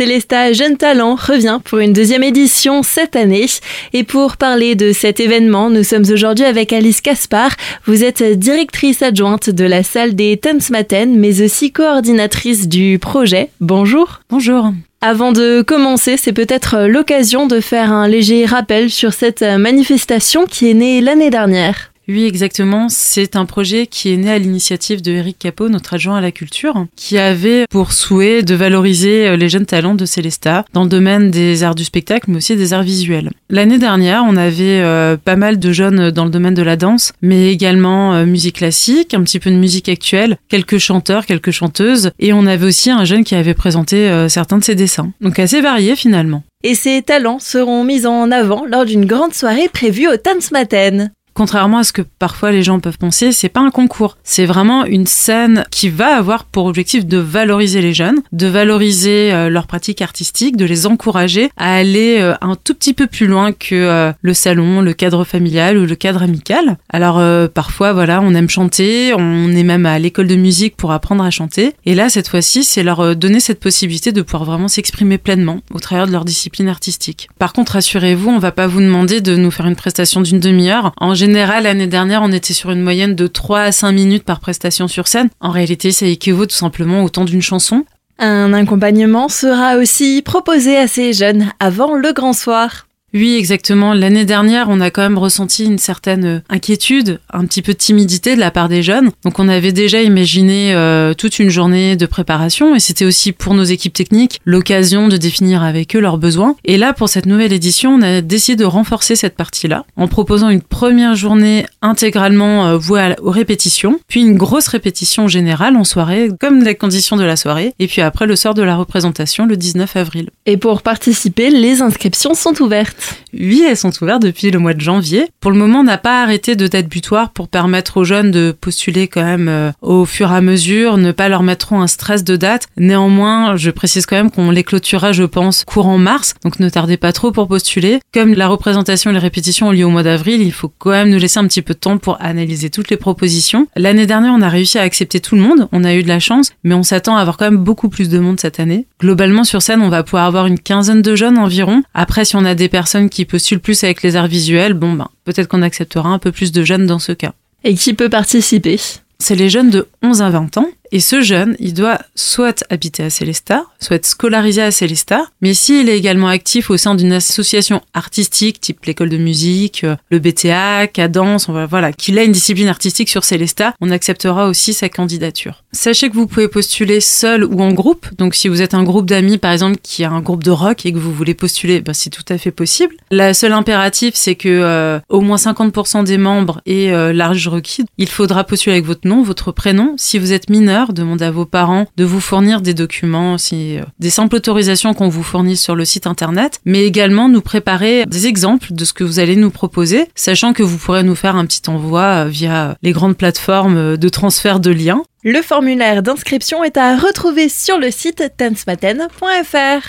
Célesta Jeune Talent revient pour une deuxième édition cette année. Et pour parler de cet événement, nous sommes aujourd'hui avec Alice Caspar. Vous êtes directrice adjointe de la salle des Tanzmatten, mais aussi coordinatrice du projet. Bonjour. Bonjour. Avant de commencer, c'est peut-être l'occasion de faire un léger rappel sur cette manifestation qui est née l'année dernière. Oui, exactement. C'est un projet qui est né à l'initiative de Eric Capot, notre adjoint à la culture, qui avait pour souhait de valoriser euh, les jeunes talents de Célesta dans le domaine des arts du spectacle, mais aussi des arts visuels. L'année dernière, on avait euh, pas mal de jeunes dans le domaine de la danse, mais également euh, musique classique, un petit peu de musique actuelle, quelques chanteurs, quelques chanteuses, et on avait aussi un jeune qui avait présenté certains de ses dessins. Donc assez varié finalement. Et ces talents seront mis en avant lors d'une grande soirée prévue au Tanzmatten. Contrairement à ce que parfois les gens peuvent penser, c'est pas un concours. C'est vraiment une scène qui va avoir pour objectif de valoriser les jeunes, de valoriser euh, leur pratique artistique, de les encourager à aller euh, un tout petit peu plus loin que euh, le salon, le cadre familial ou le cadre amical. Alors parfois, voilà, on aime chanter, on est même à l'école de musique pour apprendre à chanter. Et là, cette fois-ci, c'est leur donner cette possibilité de pouvoir vraiment s'exprimer pleinement au travers de leur discipline artistique. Par contre, rassurez-vous, on va pas vous demander de nous faire une prestation d'une demi-heure. En général, l'année dernière, on était sur une moyenne de 3 à 5 minutes par prestation sur scène. En réalité, ça équivaut tout simplement au temps d'une chanson. Un accompagnement sera aussi proposé à ces jeunes avant le grand soir. Oui, exactement. L'année dernière, on a quand même ressenti une certaine euh, inquiétude, un petit peu de timidité de la part des jeunes. Donc on avait déjà imaginé euh, toute une journée de préparation et c'était aussi pour nos équipes techniques l'occasion de définir avec eux leurs besoins. Et là, pour cette nouvelle édition, on a décidé de renforcer cette partie-là en proposant une première journée intégralement euh, vouée aux répétitions, puis une grosse répétition générale en soirée, comme les conditions de la soirée, et puis après le sort de la représentation le 19 avril. Et pour participer, les inscriptions sont ouvertes. Oui, elles sont ouvertes depuis le mois de janvier. Pour le moment, on n'a pas arrêté de date butoir pour permettre aux jeunes de postuler quand même euh, au fur et à mesure, ne pas leur mettre trop un stress de date. Néanmoins, je précise quand même qu'on les clôturera, je pense, courant mars, donc ne tardez pas trop pour postuler. Comme la représentation et les répétitions ont lieu au mois d'avril, il faut quand même nous laisser un petit peu de temps pour analyser toutes les propositions. L'année dernière, on a réussi à accepter tout le monde, on a eu de la chance, mais on s'attend à avoir quand même beaucoup plus de monde cette année. Globalement, sur scène, on va pouvoir avoir une quinzaine de jeunes environ. Après, si on a des personnes qui postulent plus avec les arts visuels, bon ben peut-être qu'on acceptera un peu plus de jeunes dans ce cas. Et qui peut participer? C'est les jeunes de 11 à 20 ans et ce jeune, il doit soit habiter à Célestat, soit être scolarisé à Célestat, mais s'il est également actif au sein d'une association artistique, type l'école de musique, euh, le BTA, Cadence, voilà, qu'il a une discipline artistique sur Célestat, on acceptera aussi sa candidature. Sachez que vous pouvez postuler seul ou en groupe, donc si vous êtes un groupe d'amis par exemple qui a un groupe de rock et que vous voulez postuler, ben, c'est tout à fait possible. La seule impératif, c'est que euh, au moins 50% des membres aient euh, l'âge requis. Il faudra postuler avec votre nom, votre prénom. Si vous êtes mineur, demandez à vos parents de vous fournir des documents, euh, des simples autorisations qu'on vous fournit sur le site internet, mais également nous préparer des exemples de ce que vous allez nous proposer, sachant que vous pourrez nous faire un petit envoi euh, via les grandes plateformes euh, de transfert de liens. Le formulaire d'inscription est à retrouver sur le site tensmaten.fr.